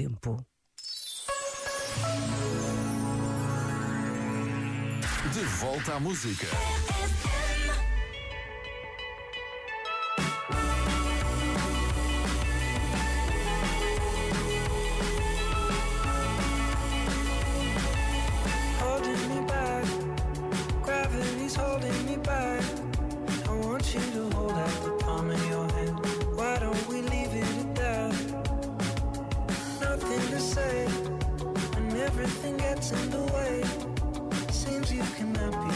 tempo. De volta à música. Holding me back, gravity's holding me back. nothing gets in the way. Seems you cannot be.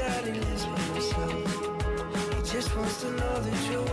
daddy lives by himself. He just wants to know that you're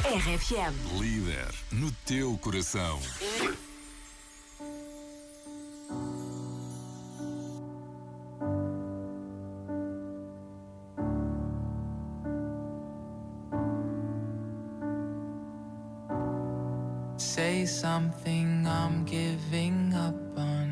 RFM. Líder no teu coração. Say something I'm giving up on.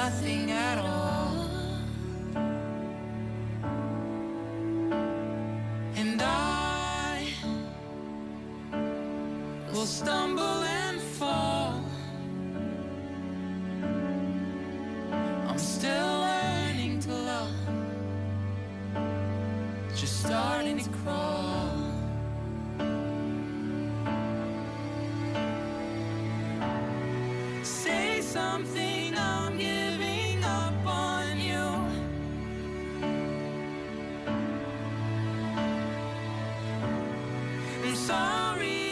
nothing at all. And I will stumble and fall. I'm still learning to love, just starting to crawl. something I'm getting. sorry.